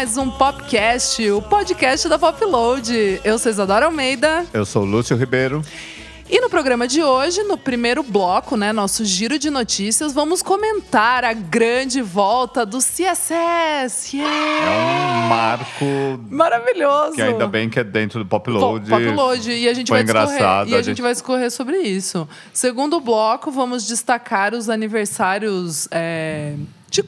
mais um Popcast, o podcast da Popload. Eu sou Isadora Almeida. Eu sou Lúcio Ribeiro. E no programa de hoje, no primeiro bloco, né, nosso giro de notícias, vamos comentar a grande volta do CSS. Yeah! É um marco maravilhoso. Que ainda bem que é dentro do Popload. Popload e a gente vai discorrer, e a, a gente... vai discorrer sobre isso. Segundo bloco, vamos destacar os aniversários é, de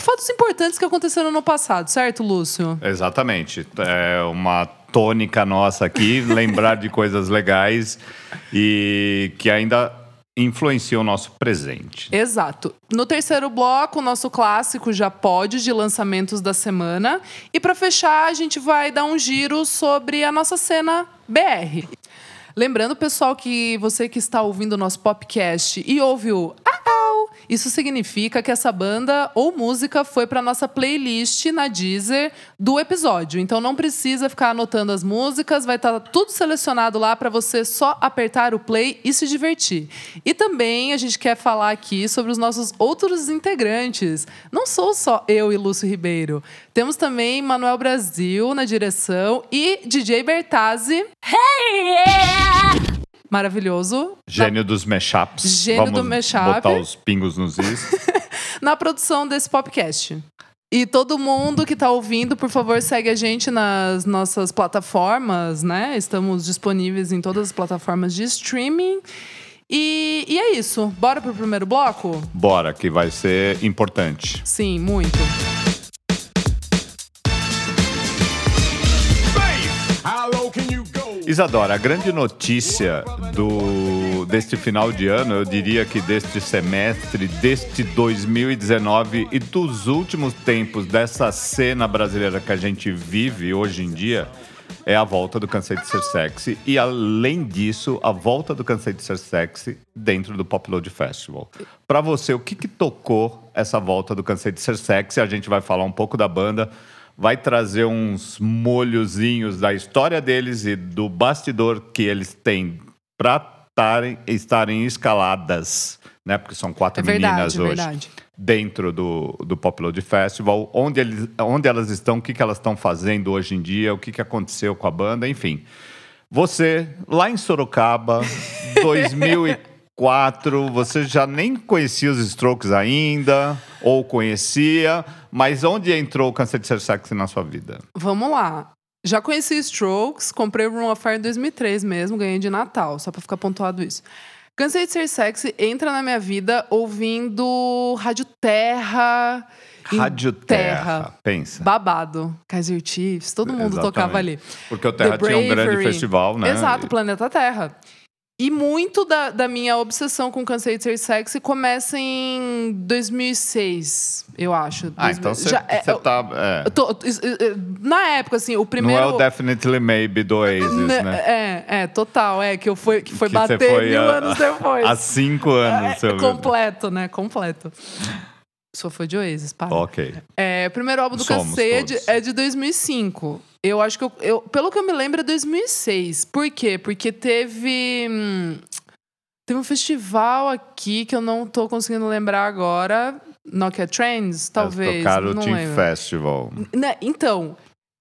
fatos importantes que aconteceram no passado, certo, Lúcio? Exatamente. É uma tônica nossa aqui, lembrar de coisas legais e que ainda influenciam o nosso presente. Exato. No terceiro bloco, o nosso clássico já pode de lançamentos da semana. E para fechar, a gente vai dar um giro sobre a nossa cena BR. Lembrando, pessoal, que você que está ouvindo o nosso podcast e ouve o isso significa que essa banda ou música foi para nossa playlist na Deezer do episódio. Então não precisa ficar anotando as músicas, vai estar tá tudo selecionado lá para você só apertar o play e se divertir. E também a gente quer falar aqui sobre os nossos outros integrantes. Não sou só eu e Lúcio Ribeiro. Temos também Manuel Brasil na direção e DJ Bertazzi. Hey! Yeah! Maravilhoso. Gênio dos mashups. Gênio Vamos do mashup. botar os pingos nos is. na produção desse podcast. E todo mundo que está ouvindo, por favor, segue a gente nas nossas plataformas, né? Estamos disponíveis em todas as plataformas de streaming. E, e é isso. Bora pro primeiro bloco? Bora, que vai ser importante. Sim, muito. Isadora, a grande notícia do, deste final de ano, eu diria que deste semestre, deste 2019 e dos últimos tempos dessa cena brasileira que a gente vive hoje em dia, é a volta do Cansei de Ser Sexy e, além disso, a volta do Cansei de Ser Sexy dentro do Popload Festival. Para você, o que, que tocou essa volta do Cansei de Ser Sexy? A gente vai falar um pouco da banda, vai trazer uns molhozinhos da história deles e do bastidor que eles têm para estarem escaladas, né? Porque são quatro é verdade, meninas é hoje. Verdade. Dentro do, do Popload Festival, onde, eles, onde elas estão, o que, que elas estão fazendo hoje em dia, o que, que aconteceu com a banda, enfim. Você, lá em Sorocaba, 2004. 4, você já nem conhecia os Strokes ainda, ou conhecia, mas onde entrou o Câncer de Ser Sexy na sua vida? Vamos lá. Já conheci Strokes, comprei o Room of Fire em 2003 mesmo, ganhei de Natal, só pra ficar pontuado isso. Cansei de ser sexy, entra na minha vida ouvindo Rádio Terra. Rádio Terra, Terra, pensa. Babado. Kaiser Chiefs, todo mundo Exatamente. tocava ali. Porque o Terra tinha um grande festival, né? Exato, Planeta Terra. E muito da, da minha obsessão com Cansei de Ser Sexy começa em 2006, eu acho. Ah, então você tá... É. Tô, na época, assim, o primeiro... Não é o Definitely Maybe do Oasis, né? É, é, total. É, que, eu fui, que foi que bater foi mil a, anos depois. Há cinco anos, é, Completo, né? Completo. Só foi de Oasis, para. Ok. É, o primeiro álbum do Cansei é de, é de 2005. Eu acho que eu, eu, Pelo que eu me lembro, é 2006. Por quê? Porque teve. Hum, teve um festival aqui que eu não tô conseguindo lembrar agora. Nokia Trends, talvez. tocaram o Team lembro. Festival. Né? Então.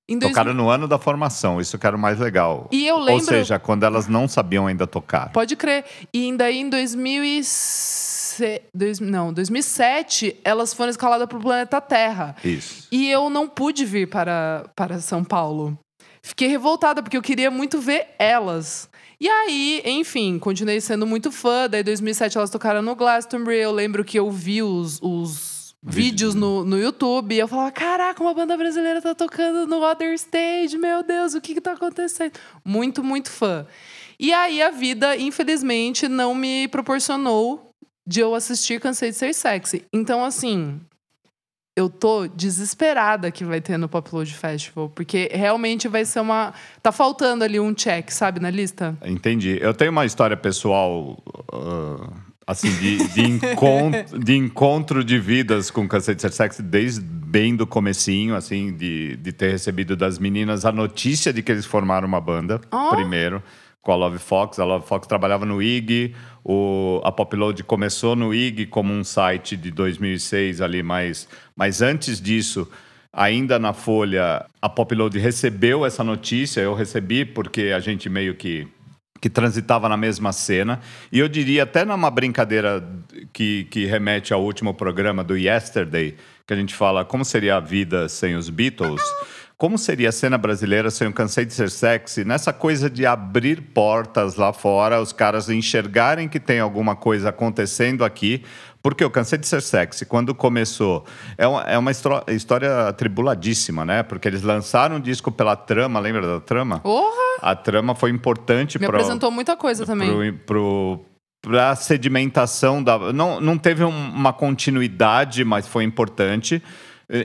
Em dois... Tocaram no ano da formação, isso que era o mais legal. E eu lembro... Ou seja, quando elas não sabiam ainda tocar. Pode crer. E daí em 2006 dois, não, 2007, elas foram escaladas para o planeta Terra. Isso. E eu não pude vir para, para São Paulo. Fiquei revoltada, porque eu queria muito ver elas. E aí, enfim, continuei sendo muito fã. Daí, em 2007, elas tocaram no Glastonbury. Eu lembro que eu vi os, os vídeos no, no YouTube. E eu falava, caraca, uma banda brasileira tá tocando no Other Stage. Meu Deus, o que que tá acontecendo? Muito, muito fã. E aí, a vida, infelizmente, não me proporcionou de eu assistir Cansei de Ser Sexy. Então, assim, eu tô desesperada que vai ter no Popload Festival, porque realmente vai ser uma. Tá faltando ali um check, sabe, na lista? Entendi. Eu tenho uma história pessoal. Uh assim, de, de, encontro, de encontro de vidas com Cansei de Ser Sexy desde bem do comecinho, assim, de, de ter recebido das meninas a notícia de que eles formaram uma banda, oh. primeiro com a Love Fox. A Love Fox trabalhava no IG, o, a Popload começou no IG como um site de 2006 ali, mas, mas antes disso ainda na Folha, a Popload recebeu essa notícia, eu recebi porque a gente meio que que transitava na mesma cena. E eu diria, até numa brincadeira que, que remete ao último programa do Yesterday, que a gente fala como seria a vida sem os Beatles, como seria a cena brasileira sem o Cansei de Ser Sexy, nessa coisa de abrir portas lá fora, os caras enxergarem que tem alguma coisa acontecendo aqui, porque eu cansei de ser sexy. Quando começou, é uma, é uma história atribuladíssima, né? Porque eles lançaram um disco pela trama, lembra da trama? Porra! A trama foi importante para. Me apresentou muita coisa também. Pro, para a sedimentação da. Não, não teve uma continuidade, mas foi importante.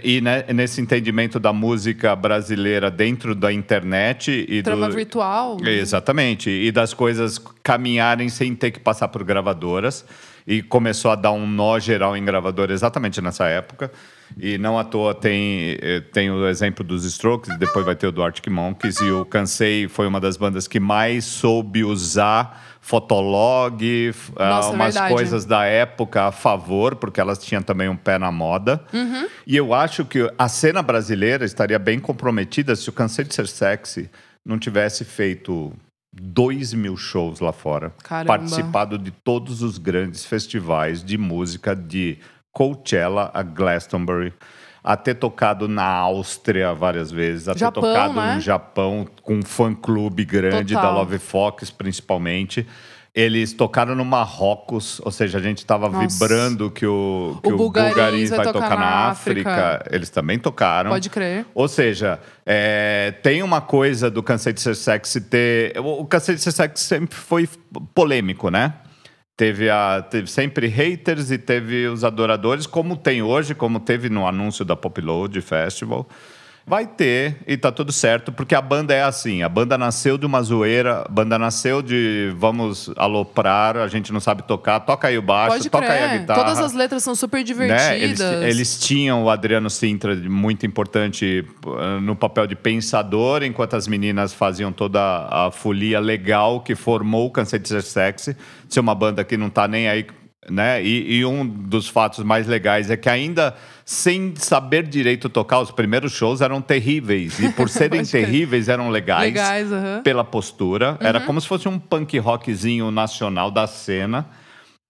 E, né, nesse entendimento da música brasileira dentro da internet e Trama do... virtual. Exatamente. E das coisas caminharem sem ter que passar por gravadoras. E começou a dar um nó geral em gravadora exatamente nessa época. E não à toa tem, eh, tem o exemplo dos Strokes, depois vai ter o do Arctic Monkeys. E o Cansei foi uma das bandas que mais soube usar Fotolog, Nossa, uh, umas verdade. coisas da época a favor, porque elas tinham também um pé na moda. Uhum. E eu acho que a cena brasileira estaria bem comprometida se o Cansei de Ser Sexy não tivesse feito dois mil shows lá fora. Caramba. Participado de todos os grandes festivais de música de Coachella a Glastonbury a ter tocado na Áustria várias vezes, a Japão, ter tocado né? no Japão com um fã-clube grande Total. da Love Fox, principalmente. Eles tocaram no Marrocos, ou seja, a gente estava vibrando que o, que O o Bulgaris vai vai tocar tocar, na na África. África. Eles também tocaram. Pode crer. Ou seja, é, tem uma coisa do Cansei de Ser Sexy ter. O Cansei de Ser Sexy sempre foi polêmico, né? Teve, a, teve sempre haters e teve os adoradores, como tem hoje, como teve no anúncio da Popload Festival. Vai ter, e tá tudo certo, porque a banda é assim: a banda nasceu de uma zoeira, a banda nasceu de vamos aloprar, a gente não sabe tocar, toca aí o baixo, Pode toca aí a crer. guitarra. Todas as letras são super Né? divertidas. Eles, eles tinham o Adriano Sintra muito importante uh, no papel de pensador, enquanto as meninas faziam toda a folia legal que formou o Cansei de Ser Sexy, ser uma banda que não tá nem aí, né? E, e um dos fatos mais legais é que ainda sem saber direito tocar, os primeiros shows eram terríveis e por serem terríveis eram legais. Legais. Pela postura, era como se fosse um punk rockzinho nacional da cena.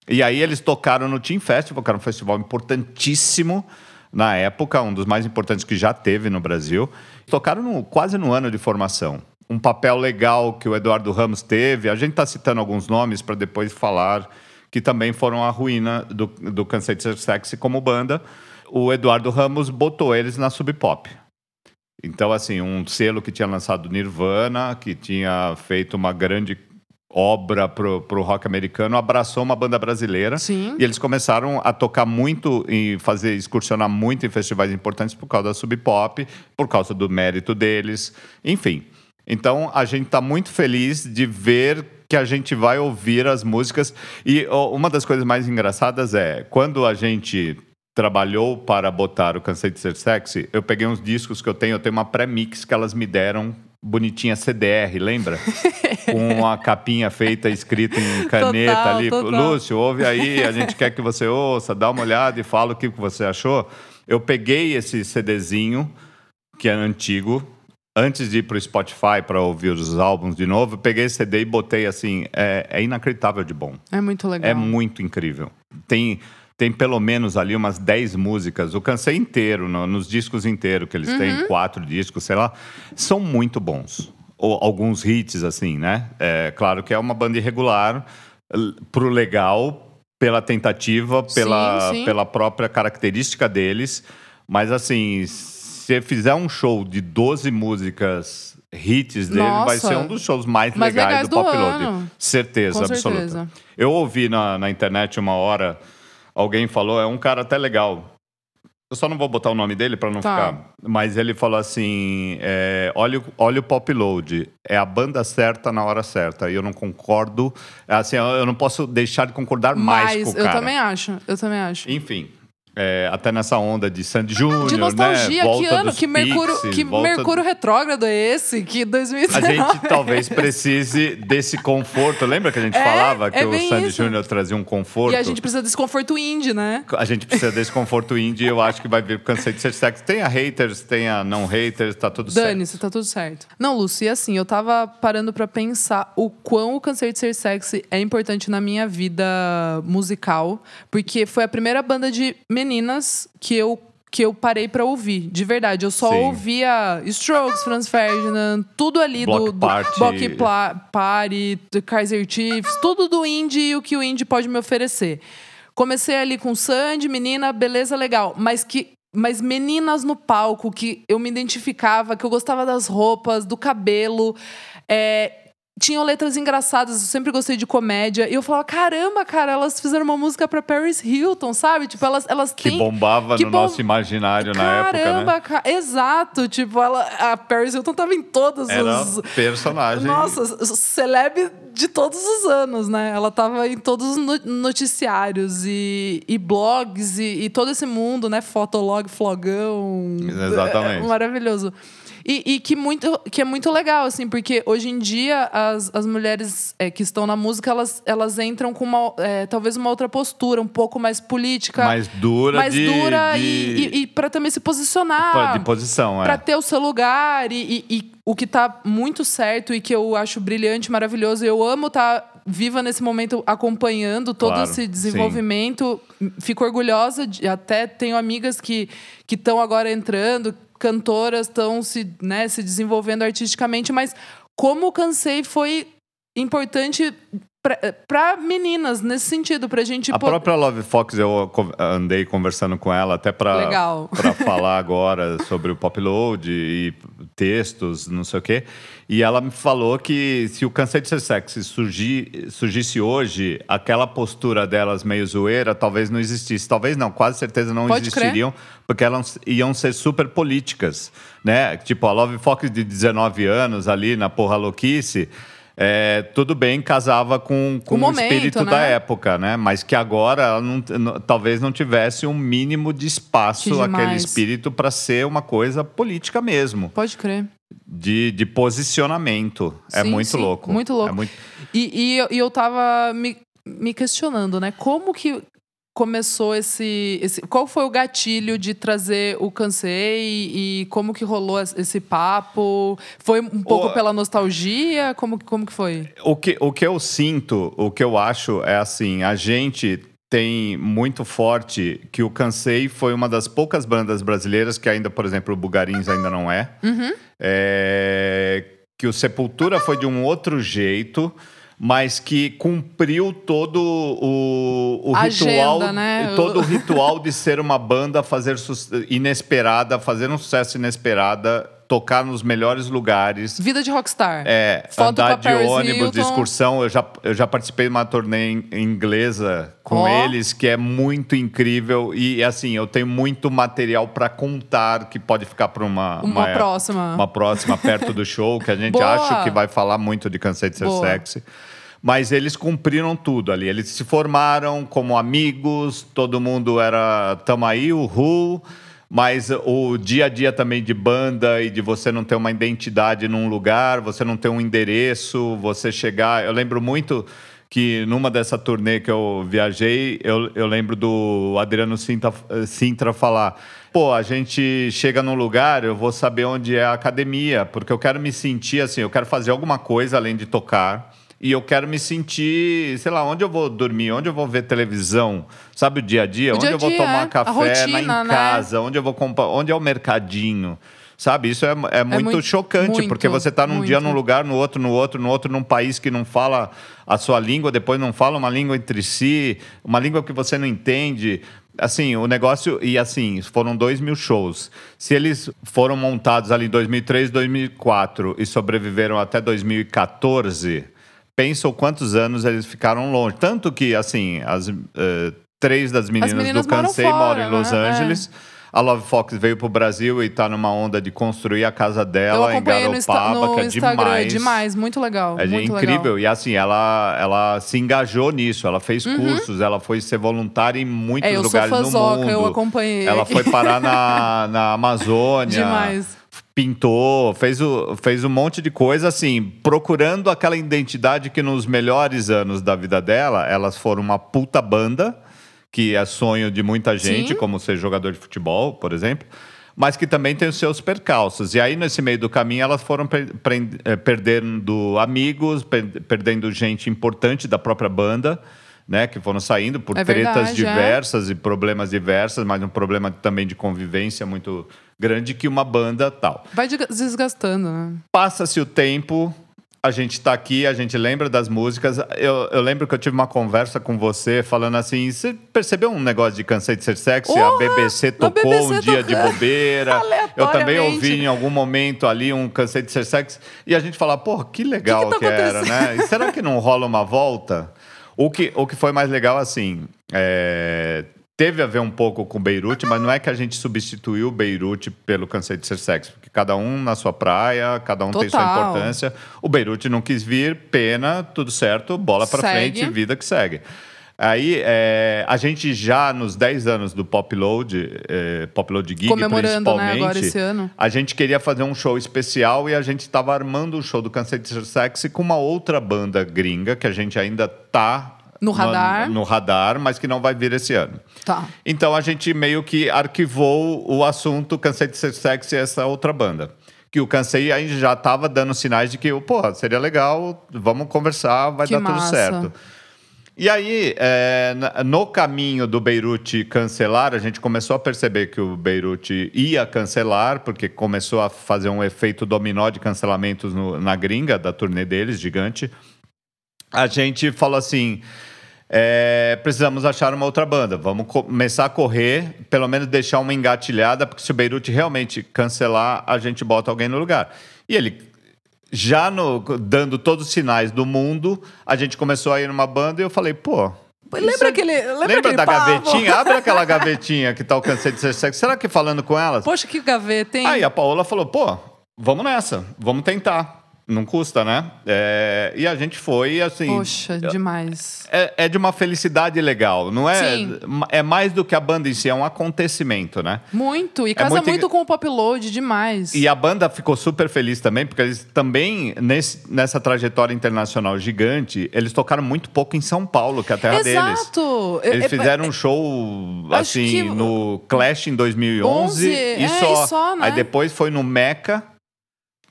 E aí eles tocaram no Team Festival, que era um festival importantíssimo na época, um dos mais importantes que já teve no Brasil. Tocaram no- quase no ano de formação. Um papel legal que o Eduardo Ramos teve. A gente está citando alguns nomes para depois falar que também foram a ruína do, do Cansei de Ser Sexy como banda. O Eduardo Ramos botou eles na Sub Pop. Então, assim, um selo que tinha lançado Nirvana, que tinha feito uma grande obra pro, pro rock americano, abraçou uma banda brasileira. Sim. E eles começaram a tocar muito e fazer excursionar muito em festivais importantes por causa da Sub Pop, por causa do mérito deles, enfim. Então a gente está muito feliz de ver que a gente vai ouvir as músicas e uma das coisas mais engraçadas é quando a gente trabalhou para botar o Cansei de Ser Sexy, eu peguei uns discos que eu tenho, eu tenho uma pré-mix que elas me deram bonitinha CDR, lembra? Com a capinha feita, escrita em caneta Total, ali. total. Lúcio, ouve aí, a gente quer que você ouça, dá uma olhada e fala o que que você achou. Eu peguei esse CDzinho, que é antigo, antes de ir pro Spotify para ouvir os álbuns de novo, peguei esse CD e botei assim, é, é inacreditável de bom. É muito legal. É muito incrível. Tem, tem pelo menos ali umas 10 músicas. O cansei inteiro, no- nos discos inteiros, que eles Uhum. têm quatro discos, sei lá, são muito bons. Ou alguns hits, assim, né? É, claro que é uma banda irregular, pro legal, pela tentativa, pela, sim. pela própria característica deles. Mas, assim, se fizer um show de 12 músicas hits dele, vai Nossa. ser um dos shows mais, Mais legais, legais do, do Pop Load. Certeza, Com absoluta. certeza. Eu ouvi na, na internet uma hora, alguém falou, é um cara até legal. Eu só não vou botar o nome dele para não Tá. ficar. Mas ele falou assim: é, olha, o- olha o Pop Load, é a banda certa na hora certa. E eu não concordo. Assim, eu não posso deixar de concordar mais Mas com o eu cara. também acho. Eu também acho. Enfim. É, até nessa onda de Sandy Júnior, De nostalgia, né? que ano, que Mercúrio, Pixies, que volta- Mercúrio retrógrado é esse? Que A 2019. gente talvez precise desse conforto. Lembra que a gente É, falava que é o Sandy. Júnior trazia um conforto? E a gente precisa desse conforto indie, né? A gente precisa desse conforto indie e eu acho que vai vir cansei de ser sexy. Tenha haters, tenha não haters, tá tudo certo. Dane-se, tá tudo certo. Não, Lúcio, e assim, eu tava parando pra pensar o quão o Cansei de Ser Sexy é importante na minha vida musical, porque foi a primeira banda de meninas que eu que eu parei pra ouvir, de verdade. Eu só Sim. ouvia Strokes, Franz Ferdinand, tudo ali Block do, do Party. Block Pla- Party, do Kaiser Chiefs, tudo do indie e o que o indie pode me oferecer. Comecei ali com Sandy, menina, beleza, legal. Mas que. Mas meninas no palco que eu me identificava, que eu gostava das roupas, do cabelo. é, tinham letras engraçadas, eu sempre gostei de comédia. E eu falava, caramba, cara, elas fizeram uma música pra Paris Hilton, sabe? Tipo, elas, elas Que têm. bombava que no bom- nosso imaginário na época, né? Caramba, ca- exato. Tipo, ela, a Paris Hilton tava em todos Era os. personagem. Nossa, celeb de todos os anos, né? Ela tava em todos os no- noticiários e, e blogs e, e todo esse mundo, né? Fotolog, flogão. Exatamente. É maravilhoso. E, e que, muito, que é muito legal, assim, porque hoje em dia as, as mulheres é, que estão na música, elas, elas entram com uma, é, talvez uma outra postura, um pouco mais política. mais dura mais de, dura de, e, e, e para também se posicionar de posição, é. para ter o seu lugar e, e- o que tá muito certo e que eu acho brilhante, maravilhoso. Eu amo estar viva nesse momento acompanhando todo Claro, esse desenvolvimento. Fico orgulhosa de, até tenho amigas que que estão agora entrando, cantoras estão se, né, se desenvolvendo artisticamente, mas como o Cansei foi importante para meninas nesse sentido, pra gente A própria Love Fox, eu andei conversando com ela até para falar agora sobre o pop load e textos, não sei o quê. E ela me falou que se o Cansei de Ser Sexy surgir, surgisse hoje, aquela postura delas meio zoeira talvez não existisse. Talvez não, quase certeza não Pode crer. Porque elas iam ser super políticas, né? Tipo, a Love Fox de 19 anos ali na porra louquice... é, tudo bem, casava com, com O o momento, espírito né? da época, né? Mas que agora ela não, não- talvez não tivesse um mínimo de espaço, aquele espírito, para ser uma coisa política mesmo, Pode crer. de, de posicionamento. é Sim, muito sim, louco. muito louco. É muito- E, e, eu- e eu tava me, me questionando, né? Como que começou esse, esse. Qual foi o gatilho de trazer o Cansei e como que rolou es- esse papo? Foi um pouco O- pela nostalgia? Como, que- como que foi? O que, o que eu sinto, o que eu acho é assim, a gente tem muito forte que o Cansei foi uma das poucas bandas brasileiras que ainda, por exemplo, o Bugarins ainda não é. Uhum. É, que o Sepultura foi de um outro jeito, mas que cumpriu todo o, o Agenda, ritual, né? todo o ritual de ser uma banda fazer inesperada, fazer um sucesso inesperada, tocar nos melhores lugares. Vida de rockstar. É, Foto andar de ônibus, de Hilton. excursão. Eu já, eu já participei de uma turnê in- inglesa com Ó. eles, que é muito incrível. E, assim, eu tenho muito material para contar que pode ficar para uma, Uma é- próxima. Uma próxima perto do show, que a gente Boa. acha que vai falar muito de Cansei de Ser Boa. Sexy. Mas eles cumpriram tudo ali. Eles se formaram como amigos, todo mundo era tamo aí, o Who. Mas o dia a dia também de banda e de você não ter uma identidade num lugar, você não ter um endereço, você chegar. Eu lembro muito que numa dessa turnê que eu viajei, eu, eu lembro do Adriano Sintra, Sintra falar: pô, a gente chega num lugar, eu vou saber onde é a academia, porque eu quero me sentir assim, eu quero fazer alguma coisa além de tocar. E eu quero me sentir, sei lá, onde eu vou dormir, onde eu vou ver televisão, sabe o dia a dia, O onde dia eu vou dia, tomar é. Café rotina, na, em né? casa, onde eu vou comprar, onde é o mercadinho. Sabe, isso é, é muito, muito- chocante, muito, porque você está num dia muito. num lugar, no outro, no outro, no outro, num país que não fala a sua língua, depois não fala uma língua entre si, uma língua que você não entende. Assim, o negócio. E assim, foram dois mil shows. Se eles foram montados ali em 2003, 2004 e sobreviveram até 2014, pensa o quantos anos eles ficaram longe. Tanto que, assim, as. eh, Três das meninas, meninas do moram Cansei fora, moram em Los né? É. Angeles. A Love Fox veio pro Brasil e tá numa onda de construir a casa dela em no, Garopaba, no que é Instagram, demais. é demais, muito legal. É muito incrível. Legal. E assim, ela, ela se engajou nisso, ela fez cursos, ela foi ser voluntária em muitos Uhum. É, lugares no fãzoca, mundo. eu acompanhei. Ela foi parar na, na Amazônia. Demais. Pintou, fez, o, fez um monte de coisa, assim, procurando aquela identidade que nos melhores anos da vida dela, elas foram uma puta banda, que é sonho de muita gente, Sim. como ser jogador de futebol, por exemplo, mas que também tem os seus percalços. E aí, nesse meio do caminho, elas foram per- prend- eh, perdendo amigos, per- perdendo gente importante da própria banda, né? Que foram saindo por É tretas verdade, é. diversas e problemas diversos, mas um problema também de convivência muito grande que uma banda tal. Vai de- desgastando, né? Passa-se o tempo, a gente tá aqui, a gente lembra das músicas. Eu, eu lembro que eu tive uma conversa com você falando assim: você percebeu um negócio de Cansei de Ser Sexy? a Porra! BBC A tocou BBC um dia de bobeira. Eu também ouvi em algum momento ali um Cansei de Ser Sexy. E a gente fala: porra, que legal Que que, que tá era, né? E será que não rola uma volta? O que, o que foi mais legal, assim, é, teve a ver um pouco com Beirute, mas não é que a gente substituiu Beirute pelo Cansei de Ser Sexy, porque cada um na sua praia, cada um tem sua Total. importância. O Beirute não quis vir, pena, tudo certo, bola pra Segue. frente, vida que segue. Aí, é, a gente já nos 10 anos do Pop Load, é, Pop Load Gig, Comemorando, né, principalmente, agora esse ano. a gente queria fazer um show especial e a gente estava armando o show do Cansei de Ser Sexy com uma outra banda gringa que a gente ainda tá No radar. no, radar, mas que não vai vir esse ano. Tá. Então a gente meio que arquivou o assunto Cansei de Ser Sexy e essa outra banda. Que o Cansei já estava dando sinais de que, pô, seria legal, vamos conversar, vai Que dar tudo massa. certo. E aí, é, no caminho do Beirute cancelar, a gente começou a perceber que o Beirute ia cancelar, porque começou a fazer um efeito dominó de cancelamentos no- na gringa da turnê deles, gigante. A gente falou assim: é, precisamos achar uma outra banda, vamos co- começar a correr, pelo menos deixar uma engatilhada, porque se o Beirute realmente cancelar, a gente bota alguém no lugar. E ele já no- dando todos os sinais do mundo, a gente começou a ir numa banda e eu falei, pô. Lembra é- aquele- lembra lembra aquele da gavetinha? Abre aquela gavetinha que tá o Cansei de Ser Sexy. Será que falando com elas? Poxa, que gaveta, hein? Aí a Paola falou, pô, vamos nessa, vamos tentar. Não custa, né? É, e a gente foi, assim. Poxa, demais. É, é de uma felicidade legal, não é? Sim. É mais do que a banda em si, é um acontecimento, né? Muito. E casa muito muito, engra- com o pop load, demais. E a banda ficou super feliz também, porque eles também, nesse, nessa trajetória internacional gigante, eles tocaram muito pouco em São Paulo, que é a terra deles. Exato. Eles É- fizeram um show, Acho assim, que- no Clash em 2011 11, e, é, só. e só, né? Aí depois foi no Meca,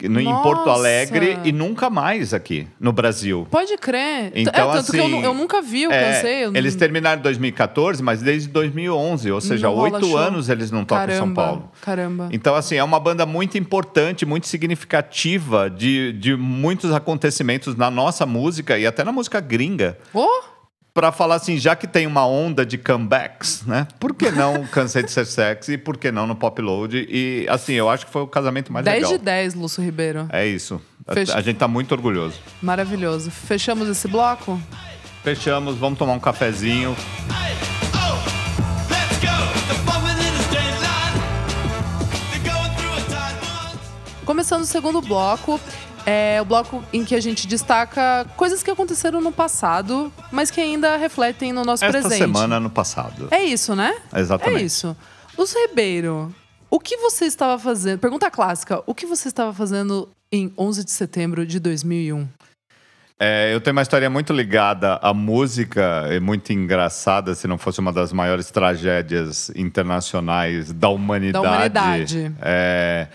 no, em Porto. Alegre, e nunca mais aqui, no Brasil. Pode crer. Então, é, tanto que eu, assim, eu nunca vi o É, Cansei. eu eles terminaram em 2014, mas desde 2011, ou seja, oito anos eles não tocam em São Caramba, Paulo. Caramba. Então, assim, é uma banda muito importante, muito significativa de, de muitos acontecimentos na nossa música e até na música gringa. Oh, Pra falar assim, já que tem uma onda de comebacks, né? Por que não Cansei de Ser Sexy e por que não no Pop Load? E, assim, eu acho que foi o casamento mais 10 legal. de 10, Lúcio Ribeiro. É isso. A- Fecha- A gente tá muito orgulhoso. Maravilhoso. Fechamos esse bloco? Fechamos, vamos tomar um cafezinho. A. Começando o segundo bloco, é o bloco em que a gente destaca coisas que aconteceram no passado, mas que ainda refletem no nosso Esta presente. semana no passado. É isso, né? Exatamente. É isso. Lúcio Ribeiro, o que você estava fazendo? Pergunta clássica. O que você estava fazendo em 11 de setembro de 2001? É, eu tenho uma história muito ligada à música, e muito engraçada, se não fosse uma das maiores tragédias internacionais da humanidade. Da humanidade. É,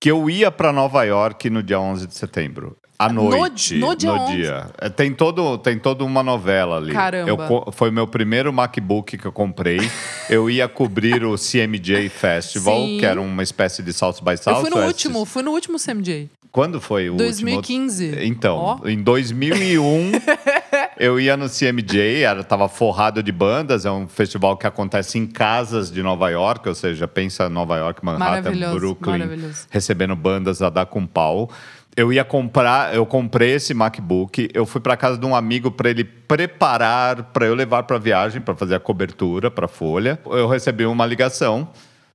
que eu ia para Nova York no dia 11 de setembro. À No noite. di- no dia 11? dia. É, Tem, todo, tem toda uma novela ali. Caramba. Eu foi meu primeiro MacBook que eu comprei. eu ia cobrir o CMJ Festival, Sim. que era uma espécie de South by Eu Southwest. fui no último, fui no último CMJ. Quando foi o 2015. último? Então, Ó. em 2001, eu ia no CMJ, era, tava forrado de bandas, é um festival que acontece em casas de Nova York, ou seja, pensa Nova York, Manhattan, Brooklyn, recebendo bandas a dar com pau. Eu ia comprar, eu comprei esse MacBook, eu fui para casa de um amigo para ele preparar para eu levar para viagem, para fazer a cobertura para Folha. Eu recebi uma ligação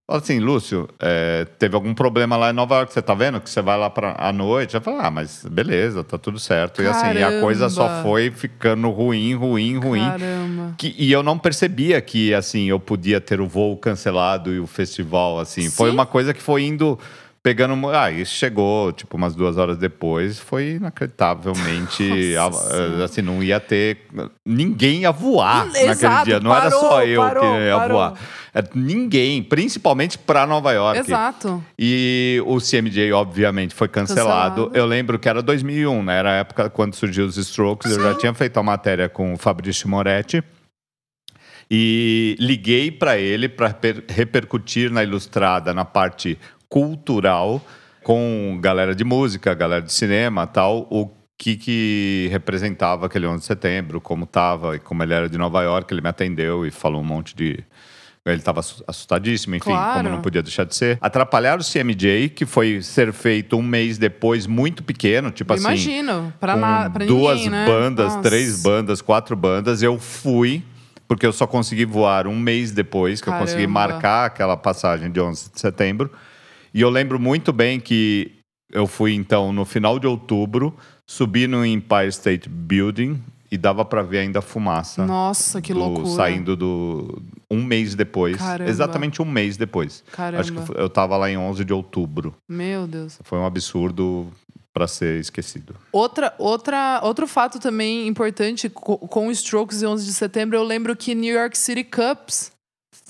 Fala assim, Lúcio, é, teve algum problema lá em Nova York, você tá vendo? Que você vai lá pra, à noite. Eu falo, ah, mas beleza, tá tudo certo. E assim, a coisa só Caramba. foi ficando ruim, ruim, ruim. Caramba. Que- e eu não percebia que, assim, eu podia ter o voo cancelado e o festival, assim. Foi Sim. uma coisa que foi indo, pegando... Ah, isso chegou, tipo, umas duas horas depois. Foi inacreditavelmente... Nossa Senhora. assim, não ia ter... Ninguém ia voar Hum, naquele exato, dia. Não era parou, só eu parou, que ia parou. voar. É, ninguém, principalmente para Nova York. Exato. E o CMJ, obviamente, foi cancelado. Cancelado. Eu lembro que era 2001, né? Era a época quando surgiu os Strokes. Eu já Sim. tinha feito a matéria com o Fabrício Moretti. E liguei para ele para repercutir na Ilustrada, na parte cultural, com galera de música, galera de cinema tal, o que, que representava aquele 11 de setembro, como estava e como ele era de Nova York. Ele me atendeu e falou um monte de. Ele estava assustadíssimo, enfim, Claro. como não podia deixar de ser. Atrapalhar o CMJ, que foi ser feito um mês depois, muito pequeno, tipo Eu assim Imagino. Pra, com na, pra duas ninguém, né? bandas, Nossa. três bandas, quatro bandas. Eu fui, porque eu só consegui voar um mês depois, que eu consegui Caramba. marcar aquela passagem de 11 de setembro. E eu lembro muito bem que eu fui, então, no final de outubro, subi no Empire State Building e dava para ver ainda a fumaça. Nossa, que do- loucura. Saindo do. Um mês depois. Caramba. Exatamente um mês depois. Caramba. Acho que eu tava lá em 11 de outubro. Meu Deus. Foi um absurdo para ser esquecido. Outra, outra, outro fato também importante co- com o Strokes e 11 de setembro, eu lembro que New York City Cups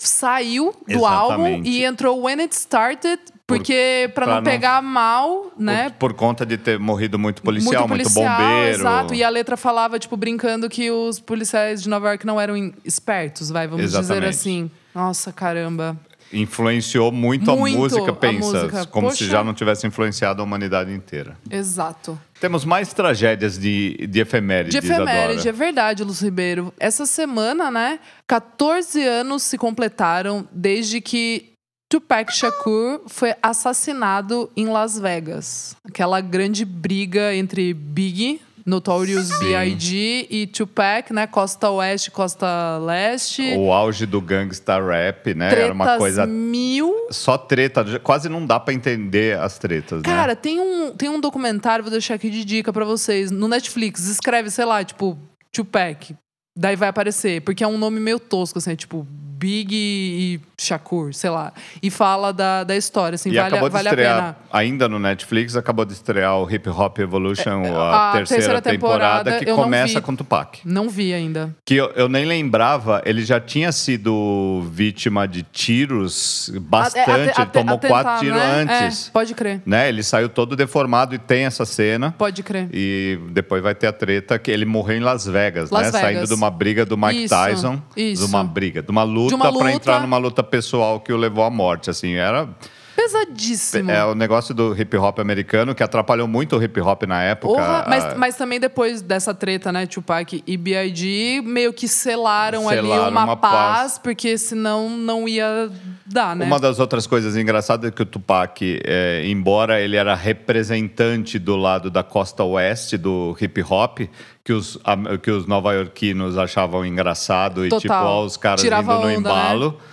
saiu do Exatamente. álbum e entrou When It Started, porque pra pra não não- pegar mal, né? Por, por conta de ter morrido muito policial, muito, bombeiro. Exato. E a letra falava, tipo, brincando que os policiais de Nova York não eram espertos, vai, vamos dizer Exatamente. assim. Nossa, caramba. Influenciou muito, Muito a música, a pensa. música. Como Poxa. se já não tivesse influenciado a humanidade inteira. Exato. Temos mais tragédias de, de efemérides, De efeméride, é verdade, Lúcio Ribeiro. Essa semana, né, 14 anos se completaram desde que Tupac Shakur foi assassinado em Las Vegas. Aquela grande briga entre Biggie, Notorious. B.I.G. e Tupac, né, costa oeste, costa leste. O auge do gangsta rap, né? Era uma Tretas coisa... mil. Só treta. Quase não dá pra entender as tretas, né? Cara, tem um, tem um documentário, vou deixar aqui de dica pra vocês, no Netflix. Escreve, sei lá, tipo, Tupac. Daí vai aparecer, porque é um nome meio tosco, assim, é tipo Big e Shakur, sei lá. E fala da, da história, assim, E vale, acabou de vale a estrear, pena. ainda no Netflix, acabou de estrear o Hip Hop Evolution, a, a terceira, terceira temporada, temporada, que começa com Tupac. Não vi ainda. Que eu, eu nem lembrava, ele já tinha sido vítima de tiros bastante, A- a- a- ele tomou a quatro tiros né? antes. É, pode crer, Né? Ele saiu todo deformado e tem essa cena. pode crer. E depois vai ter a treta que ele morreu em Las Vegas, Las né? Vegas. Saindo de uma briga do Mike Isso, Tyson. isso. De uma briga, de uma luta, Pra luta. entrar numa luta pessoal que o levou à morte. Assim, era. Pesadíssimo. É o negócio do hip hop americano que atrapalhou muito o hip hop na época. Porra, mas, Ah, mas também depois dessa treta, né, Tupac e B.I.G., meio que selaram, ali Selaram uma, uma paz, paz. porque senão não ia dar, né? Uma das outras coisas engraçadas é que o Tupac, é, embora ele era representante do lado da costa oeste do hip hop, que os, que os nova-iorquinos achavam engraçado e Total. tipo, ó, os caras Tirava indo no onda, né? embalo. Até-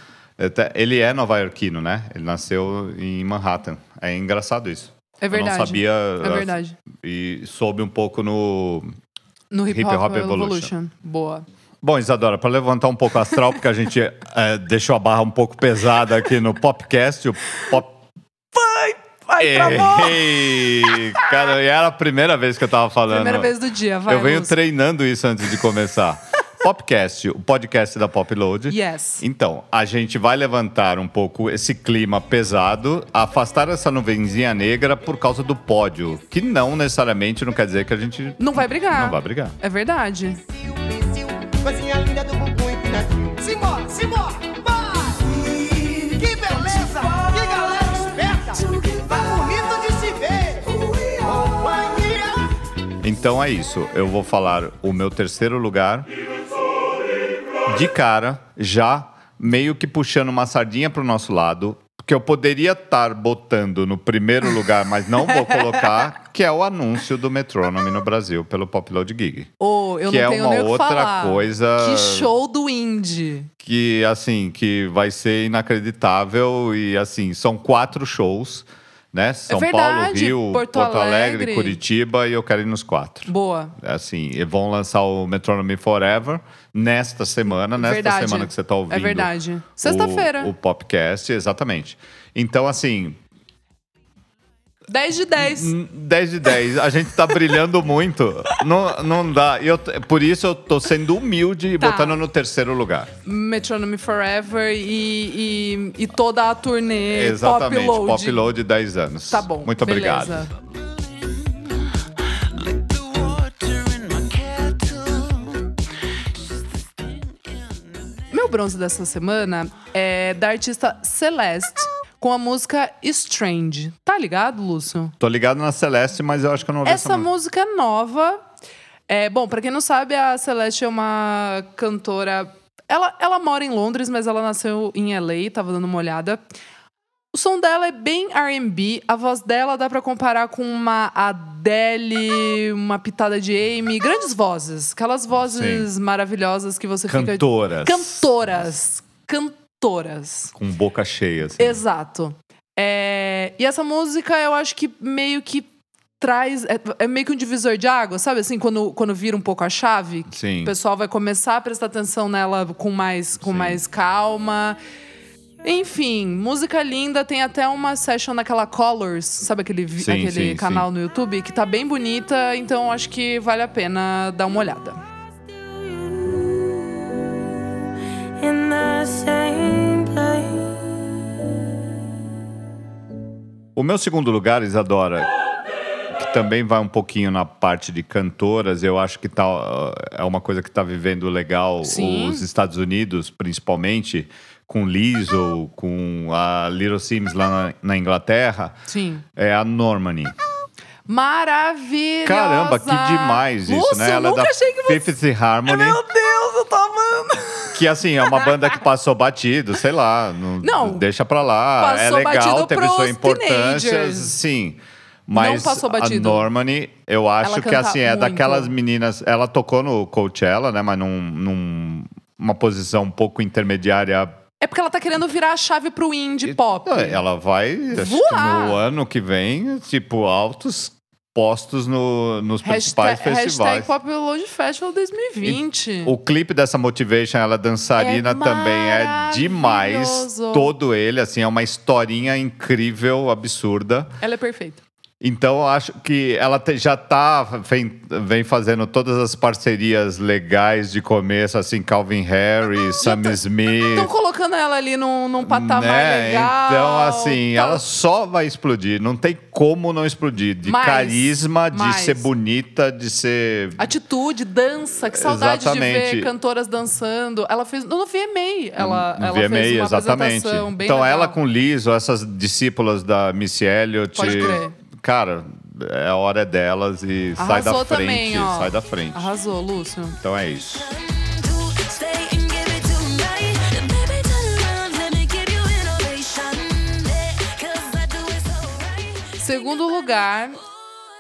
Ele é nova-iorquino, né? Ele nasceu em Manhattan. É engraçado isso. É verdade. Eu não sabia. É verdade. E soube um pouco no. No Hip Hip Hop, Hop Evolution. Evolution. Boa. Bom, Isadora, para levantar um pouco o astral, porque a gente é, deixou a barra um pouco pesada aqui no Popcast, o Pop Ai, travou! Ei, cara, e era a primeira vez que eu tava falando. Primeira vez do dia, vai, Eu venho treinando isso antes de começar. Popcast, o podcast da Popload. Yes. Então, a gente vai levantar um pouco esse clima pesado, afastar essa nuvenzinha negra por causa do pódio, que não necessariamente não quer dizer que a gente Não vai brigar. não vai brigar. É verdade. Pincil, coisinha linda do bumbum empinadinho. Simbora, simbora, vai! Que beleza, que galera esperta, tá bonito de se ver. Companhia. Então é isso. Eu vou falar o meu terceiro lugar. De cara, já meio que puxando uma sardinha pro nosso lado, que eu poderia estar botando no primeiro lugar, mas não vou colocar, que é o anúncio do Metronome no Brasil pelo Popload Gig. Ô, eu Que não é tenho uma nem o outra falar. coisa- Que show do indie. Que, assim, que vai ser inacreditável e, assim, são quatro shows, né? São Paulo, É verdade, Rio, Porto Porto, Alegre, Alegre. Curitiba e eu quero ir nos quatro. Boa. Assim, e vão lançar o Metronome Forever nesta semana, nesta verdade. semana que você está ouvindo. É verdade. Sexta-feira. O, o Popcast, exatamente. Então, assim, 10 de 10. 10 de 10. A gente tá brilhando muito. Não, não dá. Eu, por isso eu tô sendo humilde e Tá. botando no terceiro lugar. Metronome Forever e, e, e toda a turnê Exatamente. Pop Load. Pop Load 10 anos. Tá bom. Muito beleza. obrigado. Meu bronze dessa semana é da artista Celeste com a música Strange. Tá ligado, Lúcio? Tô ligado na Celeste, mas eu acho que eu não ouvi Essa música é nova. É, bom, pra quem não sabe, a Celeste é uma cantora. Ela, ela mora em Londres, mas ela nasceu em LA, tava dando uma olhada. O som dela é bem R&B, a voz dela dá pra comparar com uma Adele, uma pitada de Amy, grandes vozes, aquelas vozes maravilhosas que você Cantoras. fica cantoras, cantoras. Com boca cheia, assim. Exato. É, E essa música eu acho que meio que traz. É, é meio que um divisor de água, sabe? Assim, quando, quando vira um pouco a chave, o pessoal vai começar a prestar atenção nela com mais, com Sim. mais calma. Enfim, música linda, tem até uma session naquela Colors, sabe aquele, Sim, aquele sim, canal sim. no YouTube que tá bem bonita, então acho que vale a pena dar uma olhada. O meu segundo lugar, Isadora, que também vai um pouquinho na parte de cantoras, eu acho que tá, uh, é uma coisa que está vivendo legal Sim. os Estados Unidos, principalmente, com Lizzo, com a Little Sims lá na, na Inglaterra, Sim. é a Normani. Maravilhosa! Caramba, que demais isso, Lúcio, né? eu Ela é nunca da achei que você... Fifth Harmony, Meu Deus, eu tô amando! que assim, é uma banda que passou batido, sei lá, não, Não, deixa pra lá, é legal, teve sua importância, teenagers. sim. Mas a. Normani, eu acho que assim, é muito. daquelas meninas. Ela tocou no Coachella, né? Mas num, num- uma posição um pouco intermediária. É porque ela tá querendo virar a chave pro indie pop. Ela vai, Voar. no ano que vem, tipo, altos postos no, nos Hashtag, principais festivais. hashtag Pop Load Festival 2020. O clipe dessa Motivation, ela dançarina É também é demais. Todo ele, assim, é uma historinha incrível, absurda. Ela é perfeita. Então, eu acho que ela te- já tá, vem, vem fazendo todas as parcerias legais de começo, assim, Calvin Harris, Sam Smith. Estão colocando ela ali num, num patamar né? legal. Então, assim, Tá- ela só vai explodir. Não tem como não explodir. De Mais, carisma, de mais. ser bonita, de ser. Atitude, dança, que saudade de Exatamente. ver cantoras dançando. Ela fez. No VMA, ela, No ela VMA, fez uma exatamente. apresentação bem então, legal. ela com Liso, essas discípulas da Missy Elliott. Pode crer. Cara, é a hora delas e sai da Arrasou frente. também, sai da frente. Arrasou, Lúcio. Então é isso. Segundo lugar,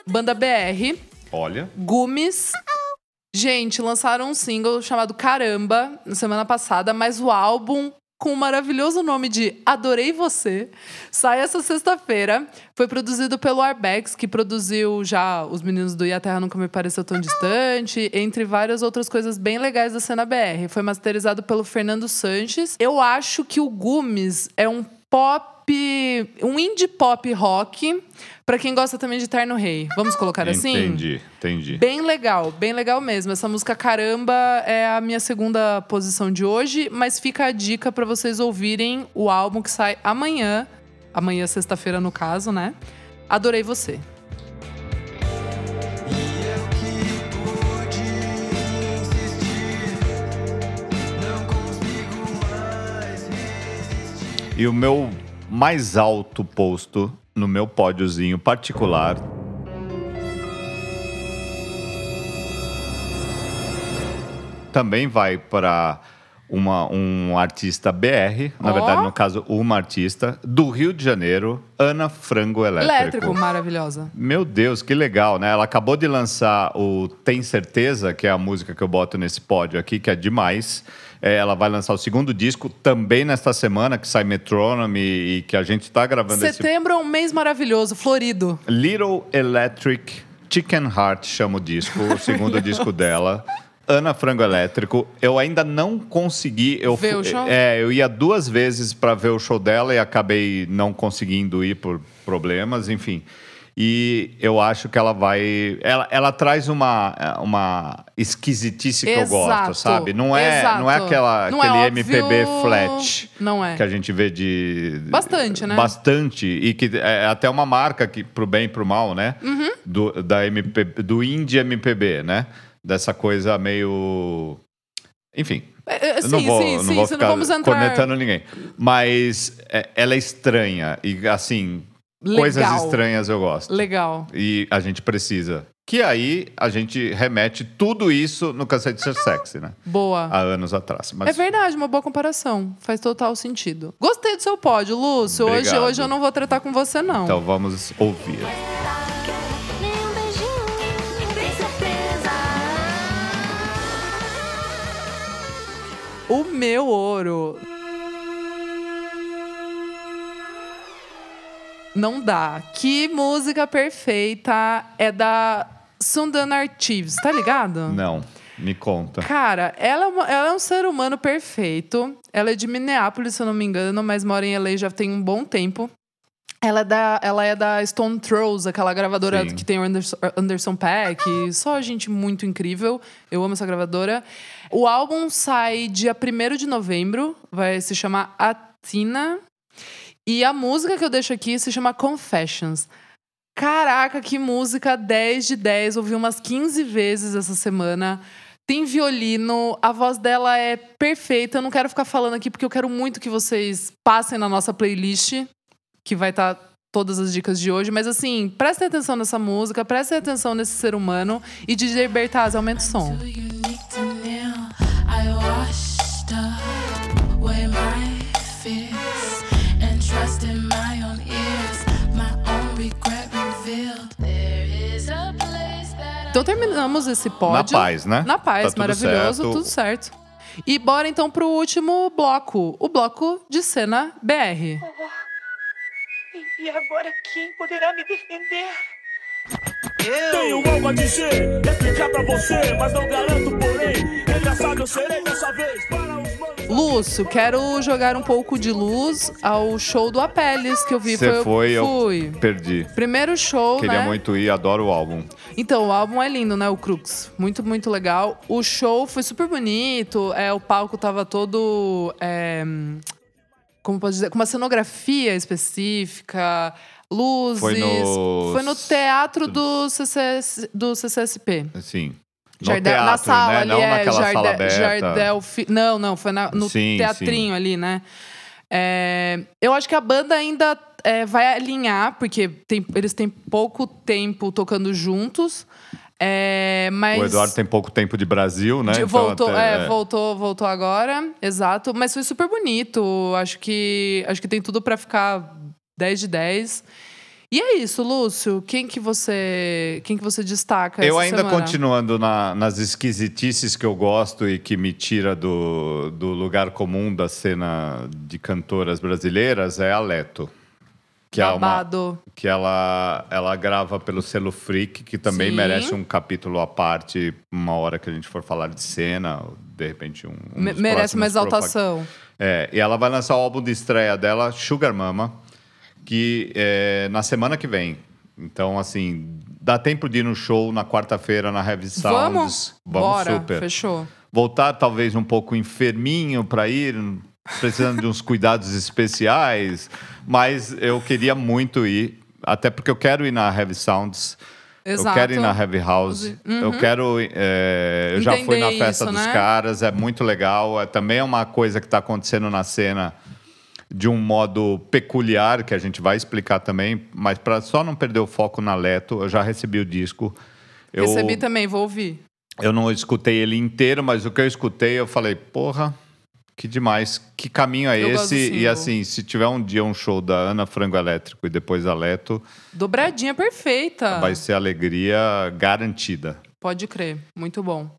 banda BR. Olha. Gumes. Gente, lançaram um single chamado Caramba na semana passada, mas o álbum com o maravilhoso nome de Adorei Você sai essa sexta-feira. Foi produzido pelo Arbex, que produziu já Os Meninos do E Terra Nunca Me Pareceu Tão Distante, entre várias outras coisas bem legais da cena BR. Foi masterizado pelo Fernando Sanches. Eu acho que o Gumes é um pop, um indie pop rock, pra quem gosta também de Terno Rei. Vamos colocar assim? Entendi, entendi. Bem legal, bem legal mesmo. Essa música Caramba é a minha segunda posição de hoje, mas fica a dica pra vocês ouvirem o álbum que sai amanhã, amanhã sexta-feira no caso, né? Adorei você. E o meu mais alto posto no meu pódiozinho particular também vai para uma, um artista BR, na Ó. verdade, no caso, uma artista, do Rio de Janeiro, Ana Frango Elétrico. Elétrico, maravilhosa. Meu Deus, que legal, né? Ela acabou de lançar o Tem Certeza, que é a música que eu boto nesse pódio aqui, que é demais. É, ela vai lançar o segundo disco também nesta semana, que sai Metronome e que a gente está gravando esse Setembro é um mês maravilhoso, florido. Little Electric Chicken Heart chama o disco, o segundo disco dela. Ana Frango Elétrico. Eu ainda não consegui. Eu Ver o show? É, eu ia duas vezes para ver o show dela e acabei não conseguindo ir por problemas, enfim. E eu acho que ela vai. Ela, ela traz uma, uma esquisitice que eu gosto, Exato, sabe? Não é, não é exato. aquela, Não é aquele óbvio, MPB flat não é. que a gente vê de. Bastante, né? Bastante. E que é até uma marca que, pro bem e pro mal, né? Uhum. Do, da MPB, do indie MPB, né? Dessa coisa meio. Enfim. É, é, sim, não vou, sim, não sim, vou ficar não vamos entrar. cornetando ninguém. Mas é, ela é estranha. E, assim, Legal. coisas estranhas eu gosto. Legal. E a gente precisa. Que aí a gente remete tudo isso no Cansei de Ser Sexy, né? Boa. Há anos atrás. Mas É verdade, uma boa comparação. Faz total sentido. Gostei do seu pódio, Lúcio. Hoje, Obrigado. hoje eu não vou tratar com você, não. Então vamos ouvir. O meu ouro. Não dá. Que música perfeita é da Sundan Archives, tá ligado? Não, me conta. Cara, ela, é uma- ela é um ser humano perfeito. Ela é de Minneapolis, se eu não me engano, mas mora em LA já tem um bom tempo. Ela é da, ela é da Stone Throws, aquela gravadora Sim. que tem o Anderson, Anderson Paak. Só gente muito incrível. Eu amo essa gravadora. O álbum sai dia 1 de novembro. Vai se chamar Atina. E a música que eu deixo aqui se chama Confessions. Caraca, que música 10 de 10. Ouvi umas 15 vezes essa semana. Tem violino, a voz dela é perfeita. Eu não quero ficar falando aqui porque eu quero muito que vocês passem na nossa playlist, que vai estar todas as dicas de hoje. Mas assim, prestem atenção nessa música, prestem atenção nesse ser humano. E DJ Bertaz, aumenta o som. Too Então terminamos esse pódio. Na paz, né? Na paz, Tá tudo maravilhoso, certo. tudo certo. E bora então pro último bloco, o bloco de cena BR. E agora quem poderá me defender? Tenho algo a dizer, explicar pra você, mas não garanto, porém. Engraçado, eu serei dessa vez para. Lúcio, quero jogar um pouco de luz ao show do Apeles que eu vi. Você foi, eu fui. perdi. Primeiro show, Queria né? muito ir, adoro o álbum. Então, o álbum é lindo, né? O Crux. Muito, muito legal. O show foi super bonito. É, o palco tava todo. é, como posso dizer? Com uma cenografia específica, luzes. Foi no- Foi no teatro do, CCS, do CCSP. Assim. Jardel- teatro, na sala né? ali, não é, naquela Jarde- sala aberta. Jardel Não, não, foi na- no Sim, teatrinho ali, né? É, eu acho que a banda ainda é, vai alinhar, porque tem- eles têm pouco tempo tocando juntos. É, mas O Eduardo tem pouco tempo de Brasil, né? de- Então, voltou, até- é, voltou, voltou agora, exato. Mas foi super bonito. Acho que acho que tem tudo pra ficar 10 de 10. E é isso, Lúcio. Quem que você, quem que você destaca Eu ainda semana? continuando na- nas esquisitices que eu gosto e que me tira do, do lugar comum da cena de cantoras brasileiras é a Leto. Que é uma, Babado. que ela, ela grava pelo selo Freak, que também Sim. merece um capítulo à parte, uma hora que a gente for falar de cena, de repente um. um merece uma exaltação. É, e ela vai lançar o álbum de estreia dela, Sugar Mama, que é na semana que vem. Então, assim, dá tempo de ir no show na quarta-feira na Heavy Sounds. Vamos? Bora, super. fechou. Voltar talvez um pouco enferminho para ir, precisando de uns cuidados especiais, mas eu queria muito ir, até porque eu quero ir na Heavy Sounds. Exato. Eu quero ir na Heavy House. Eu quero. é, eu já fui na festa isso, dos né? caras, é muito legal. É, também é uma coisa que está acontecendo na cena de um modo peculiar, que a gente vai explicar também. Mas para só não perder o foco na Leto, eu já recebi o disco. Eu, Recebi também, vou ouvir. eu não escutei ele inteiro, mas o que eu escutei, eu falei, porra, Que demais. Que caminho é Eu esse? E assim, se tiver um dia um show da Ana Frango Elétrico e depois a Leto, Dobradinha perfeita. vai ser alegria garantida. Pode crer. Muito bom.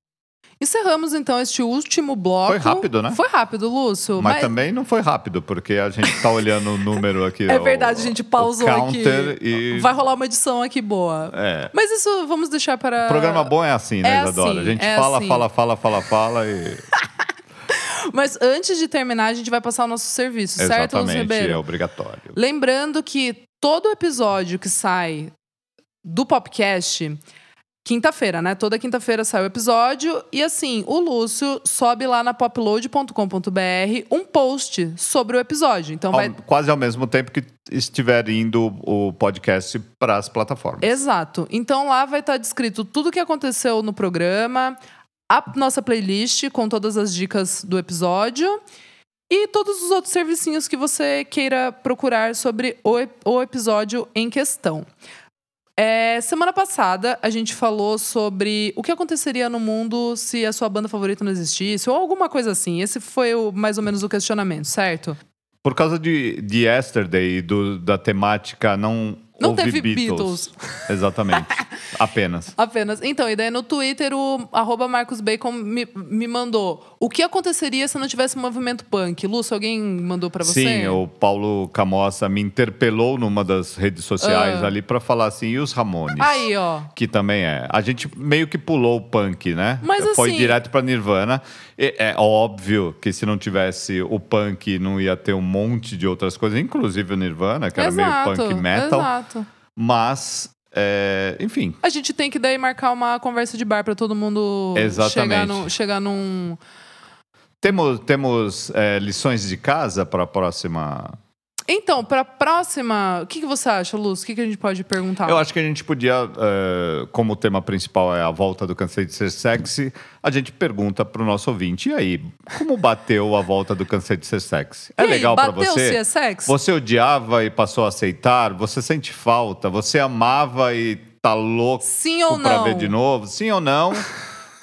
Encerramos então este último bloco. Foi rápido, né? Foi rápido, Lúcio. Mas, também não foi rápido, porque a gente tá olhando o número aqui. É o- verdade, a gente pausou o counter aqui. E... Vai rolar uma edição aqui boa. É. Mas isso vamos deixar para. Programa bom é assim, né, É Isadora? assim, a gente é fala, assim. fala, fala, fala, fala e. Mas antes de terminar, a gente vai passar o nosso serviço, certo, Lúcio Exatamente, Ribeiro? é obrigatório. Lembrando que todo episódio que sai do Popcast, quinta-feira, né? Toda quinta-feira sai o episódio. E assim, o Lúcio sobe lá na popload.com.br um post sobre o episódio. Então vai. Ao- quase ao mesmo tempo que estiver indo o podcast para as plataformas. Exato. Então lá vai estar descrito tudo o que aconteceu no programa, a nossa playlist com todas as dicas do episódio e todos os outros servicinhos que você queira procurar sobre o, o episódio em questão. É, semana passada a gente falou sobre o que aconteceria no mundo se a sua banda favorita não existisse, ou alguma coisa assim. Esse foi o- mais ou menos o questionamento, certo? Por causa de, de Yesterday e da temática não. Não teve Beatles. Exatamente. Apenas. Apenas. Então, e daí no Twitter o arroba Marcos Bacon me, me mandou. O que aconteceria se não tivesse movimento punk? Lúcio, alguém mandou pra você? Sim, o Paulo Camossa me interpelou numa das redes sociais Ah. ali para falar assim, e os Ramones? Aí, ó. Que também é. A gente meio que pulou o punk, né? Mas Foi assim- direto pra Nirvana. E é óbvio que se não tivesse o punk, não ia ter um monte de outras coisas, inclusive o Nirvana, que era meio punk metal. Exato. Mas, é, enfim, A gente tem que daí marcar uma conversa de bar pra todo mundo Exatamente. chegar, no, chegar num. temos, temos é, lições de casa para a próxima. Então, pra próxima, o que, que você acha, Lúcio? O que, que a gente pode perguntar? Eu acho que a gente podia, é, como o tema principal é a volta do Cansei de Ser Sexy, a gente pergunta pro nosso ouvinte, e aí, como bateu a volta do Cansei de Ser Sexy? É aí, legal para bateu você? se é sexy? Você odiava e passou a aceitar? Você sente falta? Você amava e tá louco Sim ou pra não? ver de novo? Sim ou não?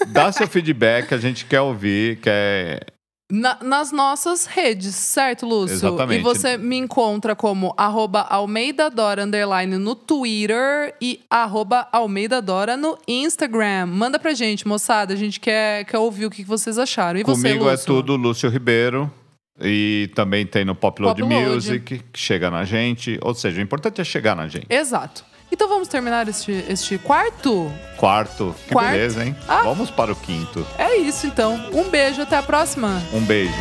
Dá seu feedback, a gente quer ouvir, quer Na- nas nossas redes, certo, Lúcio? Exatamente. E você me encontra como arroba Almeida Dora underline no Twitter e arroba Almeida Dora no Instagram. Manda pra gente, moçada. A gente quer, quer ouvir o que vocês acharam. E você, Comigo é Lúcio? tudo Lúcio Ribeiro. E também tem no Popload Popload. Music, que chega na gente. Ou seja, o importante é chegar na gente. Exato. Então vamos terminar este, este quarto? Quarto, que Quarto. beleza, hein? Ah. Vamos para o quinto. É isso, então. Um beijo, até a próxima. Um beijo.